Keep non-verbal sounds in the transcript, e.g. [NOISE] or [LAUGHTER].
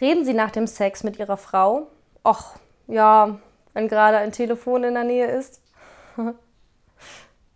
Reden Sie nach dem Sex mit Ihrer Frau? Och, ja, wenn gerade ein Telefon in der Nähe ist. [LAUGHS]